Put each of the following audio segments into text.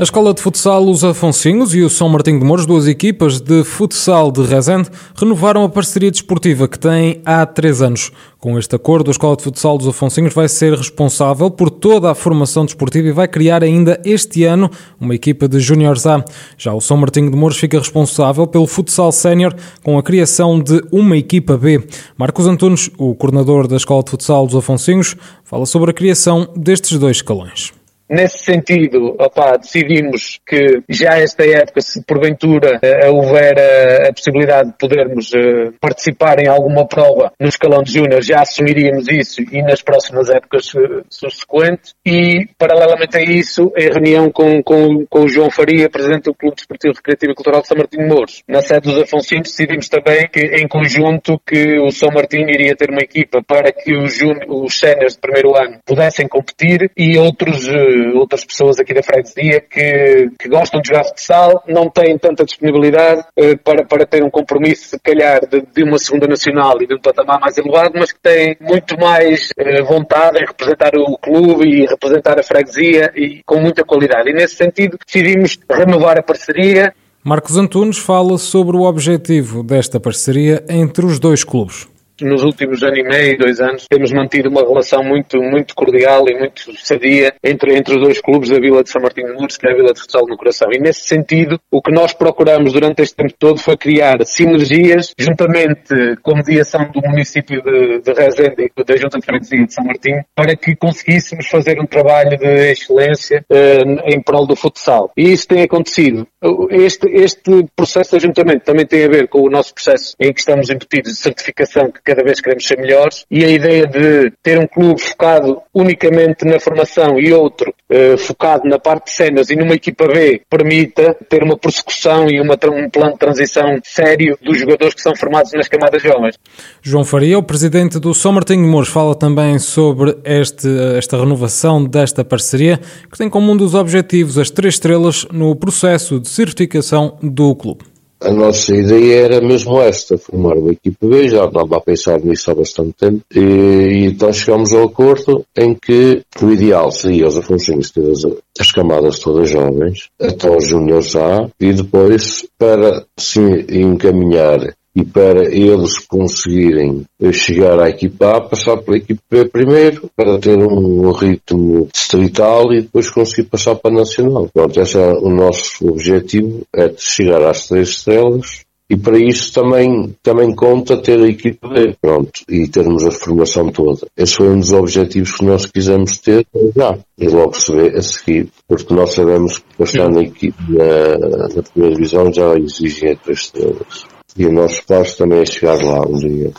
A Escola de Futsal Os Afonsinhos e o São Martinho de Mouros, duas equipas de futsal de Rezende, renovaram a parceria desportiva que têm há três anos. Com este acordo, a Escola de Futsal dos Afonsinhos vai ser responsável por toda a formação desportiva e vai criar ainda este ano uma equipa de Júniores A. Já o São Martinho de Mouros fica responsável pelo futsal sénior com a criação de uma equipa B. Marcos Antunes, o coordenador da Escola de Futsal dos Afonsinhos, fala sobre a criação destes dois escalões. Nesse sentido, decidimos que já esta época, se porventura uh, houver uh, a possibilidade de podermos uh, participar em alguma prova no escalão de júnior, já assumiríamos isso e nas próximas épocas subsequentes. E, paralelamente a isso, em reunião com, com, com o João Faria, presidente do Clube Desportivo Recreativo e Cultural de São Martinho Mouros, na sede dos Afonsinos, decidimos também que, em conjunto, que o São Martinho iria ter uma equipa para que os, os séniores de primeiro ano pudessem competir e outros outras pessoas aqui da freguesia que, que gostam de jogar futsal, não têm tanta disponibilidade uh, para, para ter um compromisso, se calhar, de, de, uma segunda nacional e de um patamar mais elevado, mas que têm muito mais uh, vontade em representar o clube e representar a freguesia e com muita qualidade. E nesse sentido decidimos renovar a parceria. Marcos Antunes fala sobre o objetivo desta parceria entre os dois clubes nos últimos ano e meio, dois anos, temos mantido uma relação muito, muito cordial e muito sadia entre, entre os dois clubes da Vila de São Martinho de Mouros, que é a Vila de Futsal no Coração. E nesse sentido, o que nós procuramos durante este tempo todo foi criar sinergias, juntamente com a mediação do município de, de e da Junta de Freguesia de São Martinho, para que conseguíssemos fazer um trabalho de excelência uh, em prol do futsal. E isso tem acontecido. Este, este processo de ajuntamento também tem a ver com o nosso processo em que estamos impedidos de certificação que cada vez queremos ser melhores e a ideia de ter um clube focado unicamente na formação e outro eh, focado na parte de cenas e numa equipa B permita ter uma persecução e uma, um plano de transição sério dos jogadores que são formados nas camadas jovens. João Faria, o presidente do São Martinho Mouros, fala também sobre este, esta renovação desta parceria que tem como um dos objetivos as três estrelas no processo de certificação do clube. A nossa ideia era mesmo esta, formar uma equipe B, já andava a pensar nisso há bastante tempo, e, e então chegámos ao acordo em que o ideal seria os Afonsinhos ter as, as camadas todas jovens, até os júniores A, e depois, para se encaminhar e para eles conseguirem chegar à equipa A, passar pela equipa B primeiro, para ter um ritmo distrital e depois conseguir passar para a nacional. Pronto, esse é o nosso objetivo, é de chegar às três estrelas e para isso também, também conta ter a equipa B, pronto, e termos a formação toda. Esse foi um dos objetivos que nós quisemos ter já. E logo se vê a seguir, porque nós sabemos que passar na, equipe, na, na primeira divisão já exigem três estrelas. E o nosso passo também é chegar lá um dia.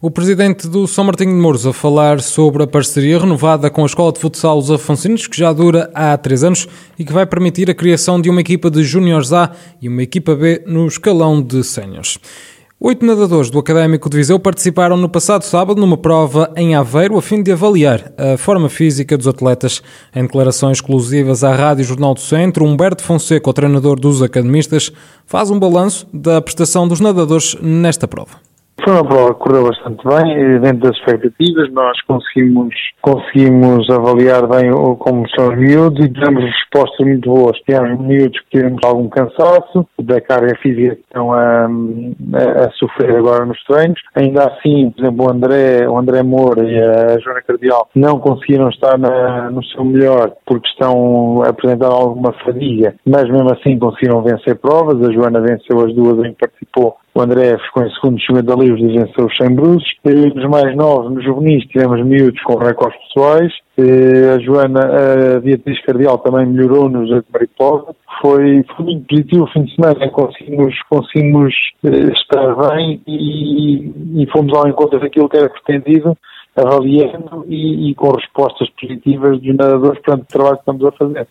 O presidente do São Martinho de Mouros a falar sobre a parceria renovada com a Escola de Futsal Os Afonsinos, que já dura há três anos e que vai permitir a criação de uma equipa de Júniores A e uma equipa B no escalão de séniores. Oito nadadores do Académico de Viseu participaram no passado sábado numa prova em Aveiro a fim de avaliar a forma física dos atletas. Em declarações exclusivas à Rádio Jornal do Centro, Humberto Fonseca, o treinador dos academistas, faz um balanço da prestação dos nadadores nesta prova. Foi uma prova que correu bastante bem, dentro das expectativas, nós conseguimos, conseguimos avaliar bem como são os miúdos e tivemos respostas muito boas. Tivemos miúdos que tivemos algum cansaço da carga física que estão a, a, a, sofrer agora nos treinos. Ainda assim, por exemplo, o André, o André Moura e a Joana Cardial não conseguiram estar na, no seu melhor porque estão a apresentar alguma fadiga, mas mesmo assim conseguiram vencer provas. A Joana venceu as duas em que participou o André ficou em segundo chegando da livros e venceu os 100 bruços. Nos mais novos, nos juvenis, tivemos miúdos com recordes pessoais. A Joana, a Beatriz Cardial também melhorou nos de Mariposa. Foi, foi muito positivo o fim de semana. Conseguimos, conseguimos eh, estar bem e, e fomos ao encontro daquilo que era pretendido avaliando e, e, com respostas positivas dos nadadores perante o trabalho que estamos a fazer.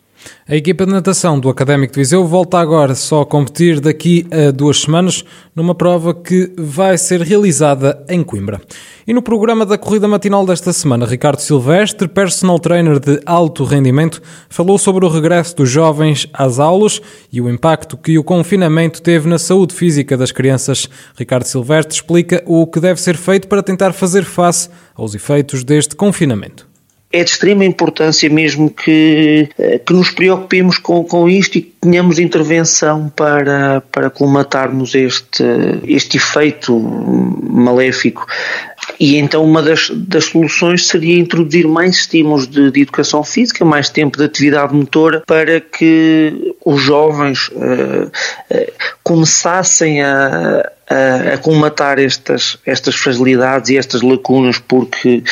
A equipa de natação do Académico de Viseu volta agora só a competir daqui a duas semanas numa prova que vai ser realizada em Coimbra. E no programa da corrida matinal desta semana, Ricardo Silvestre, personal trainer de alto rendimento, falou sobre o regresso dos jovens às aulas e o impacto que o confinamento teve na saúde física das crianças. Ricardo Silvestre explica o que deve ser feito para tentar fazer face aos efeitos deste confinamento é de extrema importância mesmo que, eh, que nos preocupemos com, com isto e que tenhamos intervenção para, para colmatarmos este, este efeito maléfico. E então uma das, das soluções seria introduzir mais estímulos de, de, educação física, mais tempo de atividade motora, para que os jovens uh, uh, começassem a, a, a estas, estas fragilidades e estas lacunas, porque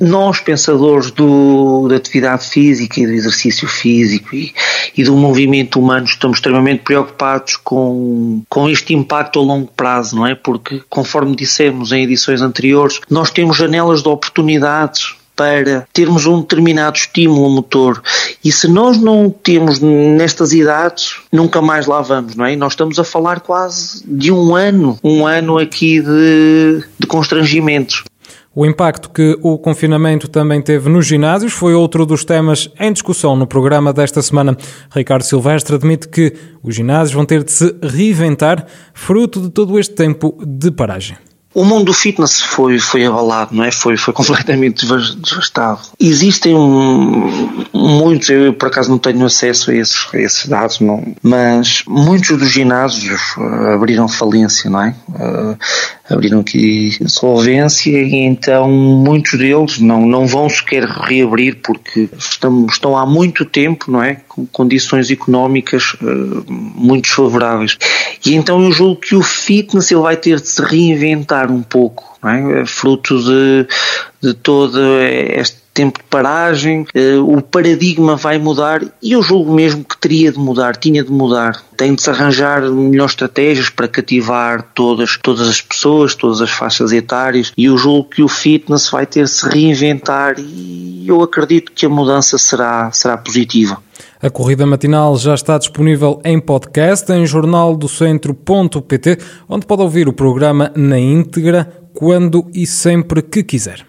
nós, pensadores do, da atividade física e do exercício físico e, e, do movimento humano, estamos extremamente preocupados com, com este impacto a longo prazo, não é? Porque, conforme dissemos em edições anteriores, nós temos janelas de oportunidades para termos um determinado estímulo motor. E se nós não temos nestas idades, nunca mais lá vamos, não é? nós estamos a falar quase de um ano, um ano aqui de, de constrangimentos. O impacto que o confinamento também teve nos ginásios foi outro dos temas em discussão no programa desta semana. Ricardo Silvestre admite que os ginásios vão ter de se reinventar, fruto de todo este tempo de paragem. O mundo do fitness foi, foi abalado, não é? Foi, foi completamente devastado. Existem um, muitos, eu por acaso não tenho acesso a esses, a esses dados, não, mas muitos dos ginásios uh, abriram falência, não é? Uh, abriram aqui solvência e então muitos deles não, não vão sequer reabrir porque estão, estão há muito tempo, não é? Com condições económicas uh, muito desfavoráveis. E então eu julgo que o fitness ele vai ter de se reinventar um pouco, é? é? fruto de, de todo este tempo de paragem, eh, o paradigma vai mudar e eu julgo mesmo que teria de mudar, tinha de mudar. Tem de se arranjar melhores estratégias para cativar todas, todas as pessoas, todas as faixas etárias e eu julgo que o fitness vai ter de se reinventar e eu acredito que a mudança será, será positiva. A corrida matinal já está disponível em podcast em jornaldocentro.pt, onde pode ouvir o programa na íntegra quando e sempre que quiser.